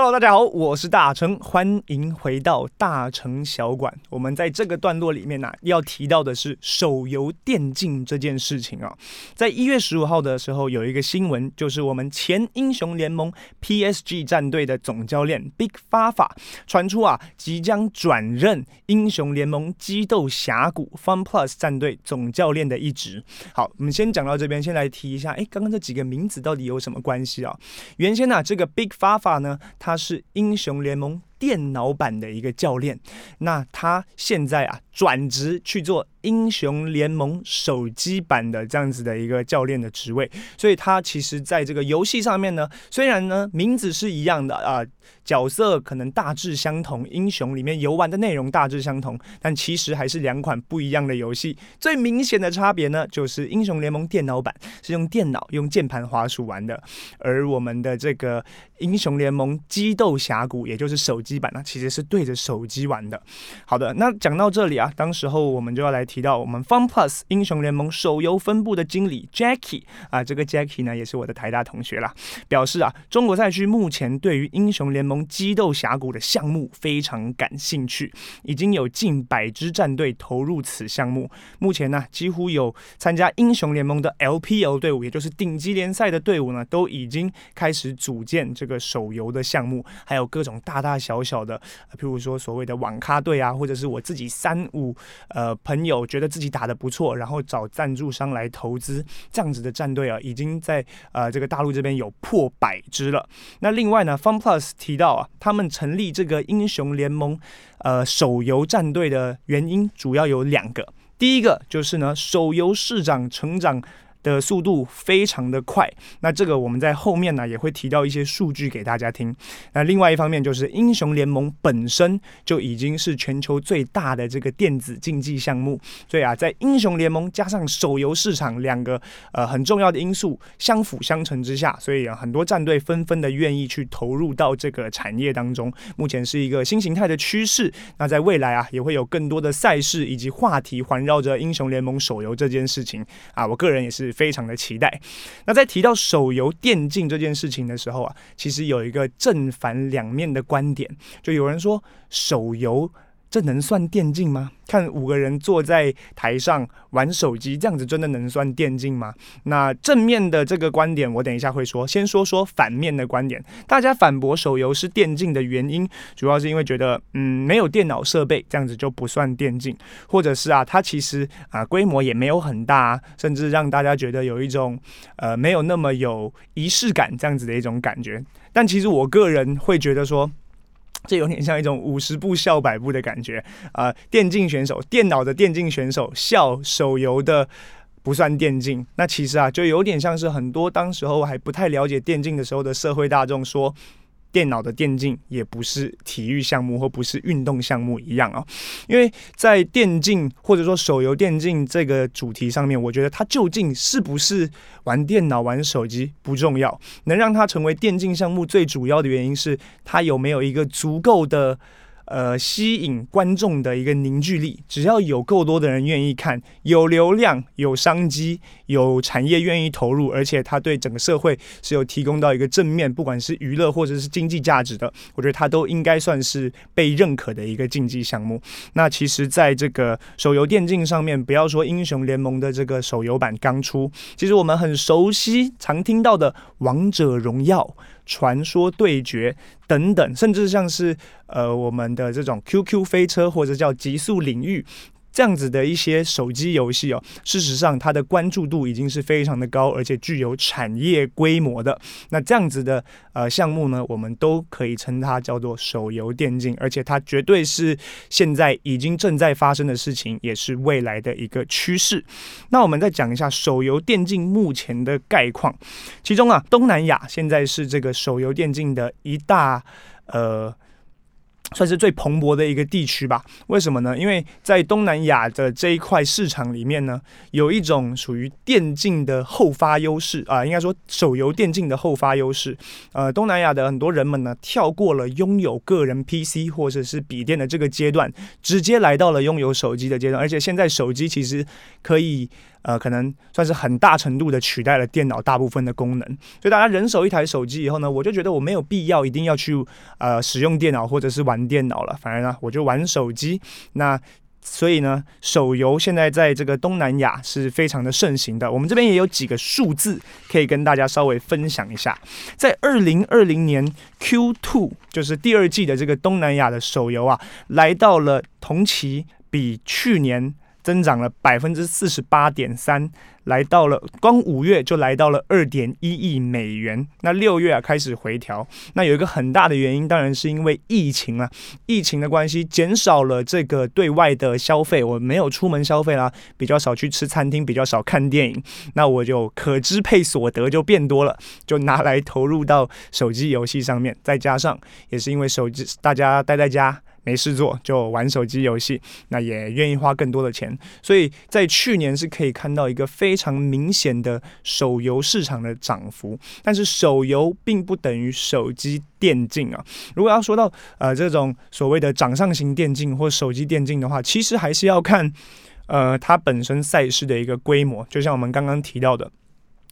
Hello，大家好，我是大成，欢迎回到大成小馆。我们在这个段落里面呢、要提到的是手游电竞这件事情啊。在一月十五号的时候，有一个新闻，就是我们前英雄联盟 PSG 战队的总教练 Big Fafa 传出啊，即将转任英雄联盟激斗峡谷 FunPlus 战队总教练的一职。好，我们先讲到这边，先来提一下，哎，刚刚这几个名字到底有什么关系啊？原先呢、啊，这个 Big Fafa 呢。他是英雄联盟电脑版的一个教练，那他现在啊转职去做英雄联盟手机版的这样子的一个教练的职位，所以他其实在这个游戏上面呢，虽然呢名字是一样的啊，角色可能大致相同，英雄里面游玩的内容大致相同，但其实还是两款不一样的游戏。最明显的差别呢，就是英雄联盟电脑版是用电脑用键盘滑鼠玩的，而我们的这个英雄联盟激斗峡谷，也就是手机版呢，其实是对着手机玩的。好的，那讲到这里啊，当时候我们就要来提到我们 FunPlus 英雄联盟手游分部的经理 Jackie 啊，这个 Jackie 呢也是我的台大同学啦，表示啊，中国赛区目前对于英雄联盟激斗峡谷的项目非常感兴趣，已经有近百支战队投入此项目。目前呢，几乎有参加英雄联盟的 LPL 队伍，也就是顶级联赛的队伍呢，都已经开始组建这个手游的项目，还有各种大大小小小的。譬如说所谓的网咖队啊，或者是我自己三五呃朋友觉得自己打得不错，然后找赞助商来投资，这样子的战队啊，已经在呃这个大陆这边有破百支了。那另外呢，FunPlus 提到啊，他们成立这个英雄联盟呃手游战队的原因主要有两个，第一个就是呢，手游市场成长。的速度非常的快，那这个我们在后面呢也会提到一些数据给大家听。那另外一方面就是英雄联盟本身就已经是全球最大的这个电子竞技项目，所以啊，在英雄联盟加上手游市场两个呃很重要的因素相辅相成之下，所以啊很多战队纷纷的愿意去投入到这个产业当中。目前是一个新形态的趋势，那在未来啊也会有更多的赛事以及话题环绕着英雄联盟手游这件事情啊，我个人也是。非常的期待。那在提到手游电竞这件事情的时候啊，其实有一个正反两面的观点，就有人说手游。这能算电竞吗？看五个人坐在台上玩手机，这样子真的能算电竞吗？那正面的这个观点，我等一下会说。先说说反面的观点，大家反驳手游是电竞的原因，主要是因为觉得，嗯，没有电脑设备，这样子就不算电竞，或者是啊，它其实啊规模也没有很大，甚至让大家觉得有一种呃没有那么有仪式感这样子的一种感觉。但其实我个人会觉得说。这有点像一种五十步笑百步的感觉啊、呃！电竞选手，电脑的电竞选手笑手游的不算电竞，那其实啊，就有点像是很多当时候还不太了解电竞的时候的社会大众说。电脑的电竞也不是体育项目或不是运动项目一样啊，因为在电竞或者说手游电竞这个主题上面，我觉得它究竟是不是玩电脑玩手机不重要，能让它成为电竞项目最主要的原因是它有没有一个足够的。呃，吸引观众的一个凝聚力，只要有够多的人愿意看，有流量、有商机、有产业愿意投入，而且它对整个社会是有提供到一个正面，不管是娱乐或者是经济价值的，我觉得它都应该算是被认可的一个竞技项目。那其实，在这个手游电竞上面，不要说英雄联盟的这个手游版刚出，其实我们很熟悉、常听到的王者荣耀。传说对决等等，甚至像是呃我们的这种 QQ 飞车或者叫极速领域。这样子的一些手机游戏哦，事实上它的关注度已经是非常的高，而且具有产业规模的。那这样子的呃项目呢，我们都可以称它叫做手游电竞，而且它绝对是现在已经正在发生的事情，也是未来的一个趋势。那我们再讲一下手游电竞目前的概况，其中啊，东南亚现在是这个手游电竞的一大呃。算是最蓬勃的一个地区吧？为什么呢？因为在东南亚的这一块市场里面呢，有一种属于电竞的后发优势啊，应该说手游电竞的后发优势。呃，东南亚的很多人们呢，跳过了拥有个人 PC 或者是笔电的这个阶段，直接来到了拥有手机的阶段，而且现在手机其实可以。呃，可能算是很大程度的取代了电脑大部分的功能。所以大家人手一台手机以后呢，我就觉得我没有必要一定要去呃使用电脑或者是玩电脑了，反而呢我就玩手机。那所以呢，手游现在在这个东南亚是非常的盛行的。我们这边也有几个数字可以跟大家稍微分享一下。在二零二零年 Q two，就是第二季的这个东南亚的手游啊，来到了同期比去年。增长了百分之四十八点三，来到了光五月就来到了二点一亿美元。那六月啊开始回调，那有一个很大的原因，当然是因为疫情啊，疫情的关系减少了这个对外的消费，我没有出门消费啦，比较少去吃餐厅，比较少看电影，那我就可支配所得就变多了，就拿来投入到手机游戏上面。再加上也是因为手机大家待在家。没事做就玩手机游戏，那也愿意花更多的钱，所以在去年是可以看到一个非常明显的手游市场的涨幅。但是手游并不等于手机电竞啊。如果要说到呃这种所谓的掌上型电竞或手机电竞的话，其实还是要看呃它本身赛事的一个规模。就像我们刚刚提到的，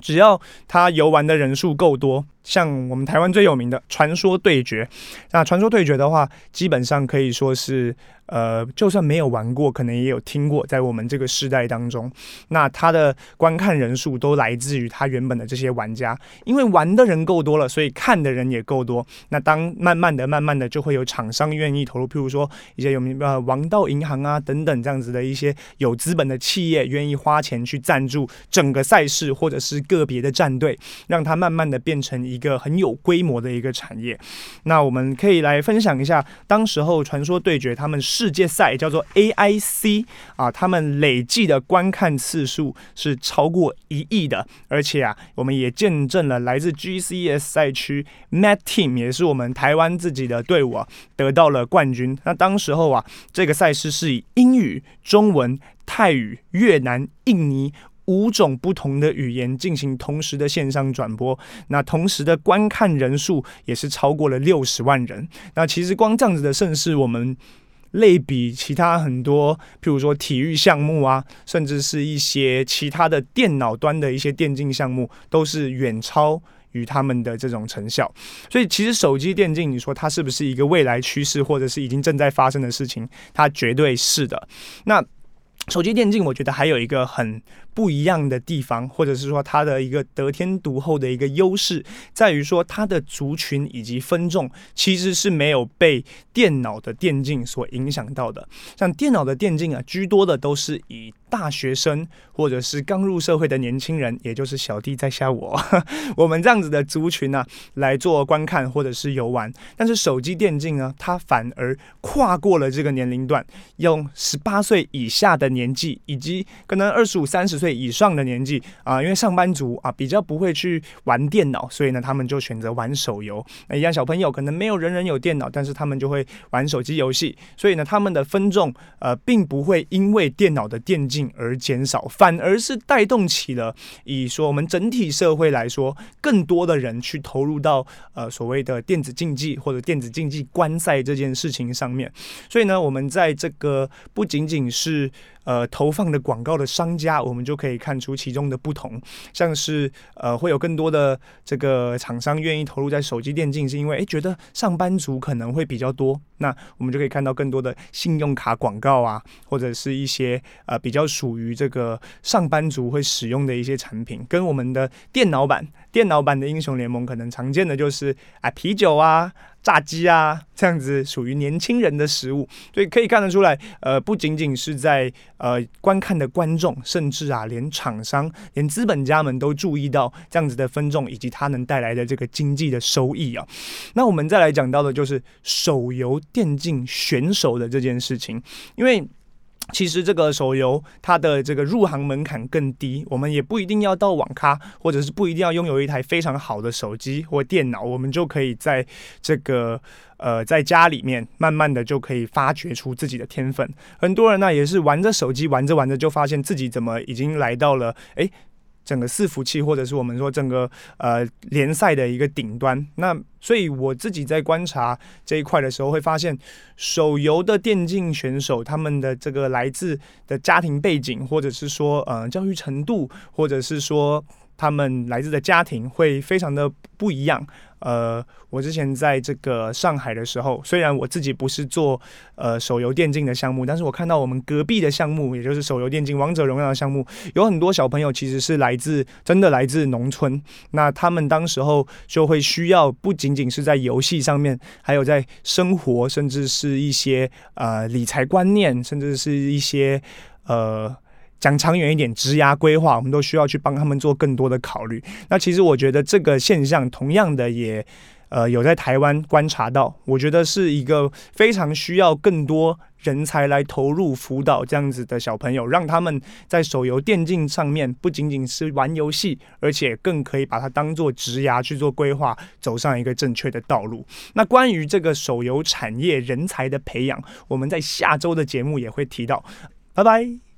只要它游玩的人数够多。像我们台湾最有名的《传说对决》，那《传说对决》的话，基本上可以说是，呃，就算没有玩过，可能也有听过，在我们这个世代当中，那它的观看人数都来自于它原本的这些玩家，因为玩的人够多了，所以看的人也够多。那当慢慢的、慢慢的，就会有厂商愿意投入，譬如说一些有名呃王道银行啊等等这样子的一些有资本的企业，愿意花钱去赞助整个赛事或者是个别的战队，让它慢慢的变成。一个很有规模的一个产业，那我们可以来分享一下，当时候传说对决他们世界赛叫做 AIC 啊，他们累计的观看次数是超过一亿的，而且啊，我们也见证了来自 GCS 赛区 Mad Team 也是我们台湾自己的队伍啊，得到了冠军。那当时候啊，这个赛事是以英语、中文、泰语、越南、印尼。五种不同的语言进行同时的线上转播，那同时的观看人数也是超过了六十万人。那其实光这样子的盛世，我们类比其他很多，譬如说体育项目啊，甚至是一些其他的电脑端的一些电竞项目，都是远超于他们的这种成效。所以，其实手机电竞，你说它是不是一个未来趋势，或者是已经正在发生的事情？它绝对是的。那手机电竞，我觉得还有一个很不一样的地方，或者是说它的一个得天独厚的一个优势，在于说它的族群以及分众其实是没有被电脑的电竞所影响到的。像电脑的电竞啊，居多的都是以大学生或者是刚入社会的年轻人，也就是小弟在下我，我们这样子的族群呢、啊，来做观看或者是游玩。但是手机电竞呢，它反而跨过了这个年龄段，用十八岁以下的年纪，以及可能二十五、三十岁以上的年纪啊，因为上班族啊比较不会去玩电脑，所以呢，他们就选择玩手游。那一样小朋友可能没有人人有电脑，但是他们就会玩手机游戏，所以呢，他们的分众呃并不会因为电脑的电竞而减少，反而是带动起了以说我们整体社会来说，更多的人去投入到呃所谓的电子竞技或者电子竞技观赛这件事情上面。所以呢，我们在这个不仅仅是呃，投放的广告的商家，我们就可以看出其中的不同。像是呃，会有更多的这个厂商愿意投入在手机电竞，是因为诶觉得上班族可能会比较多。那我们就可以看到更多的信用卡广告啊，或者是一些呃比较属于这个上班族会使用的一些产品，跟我们的电脑版、电脑版的英雄联盟可能常见的就是啊啤酒啊。炸鸡啊，这样子属于年轻人的食物，所以可以看得出来，呃，不仅仅是在呃观看的观众，甚至啊，连厂商、连资本家们都注意到这样子的分众以及它能带来的这个经济的收益啊。那我们再来讲到的就是手游电竞选手的这件事情，因为。其实这个手游它的这个入行门槛更低，我们也不一定要到网咖，或者是不一定要拥有一台非常好的手机或电脑，我们就可以在这个呃在家里面慢慢的就可以发掘出自己的天分。很多人呢也是玩着手机玩着玩着就发现自己怎么已经来到了诶整个伺服器，或者是我们说整个呃联赛的一个顶端。那所以我自己在观察这一块的时候，会发现手游的电竞选手他们的这个来自的家庭背景，或者是说呃教育程度，或者是说他们来自的家庭，会非常的不一样。呃，我之前在这个上海的时候，虽然我自己不是做呃手游电竞的项目，但是我看到我们隔壁的项目，也就是手游电竞《王者荣耀》的项目，有很多小朋友其实是来自真的来自农村。那他们当时候就会需要不仅仅是在游戏上面，还有在生活，甚至是一些呃理财观念，甚至是一些呃。讲长远一点，职涯规划，我们都需要去帮他们做更多的考虑。那其实我觉得这个现象，同样的也，呃，有在台湾观察到。我觉得是一个非常需要更多人才来投入辅导这样子的小朋友，让他们在手游电竞上面不仅仅是玩游戏，而且更可以把它当做职涯去做规划，走上一个正确的道路。那关于这个手游产业人才的培养，我们在下周的节目也会提到。拜拜。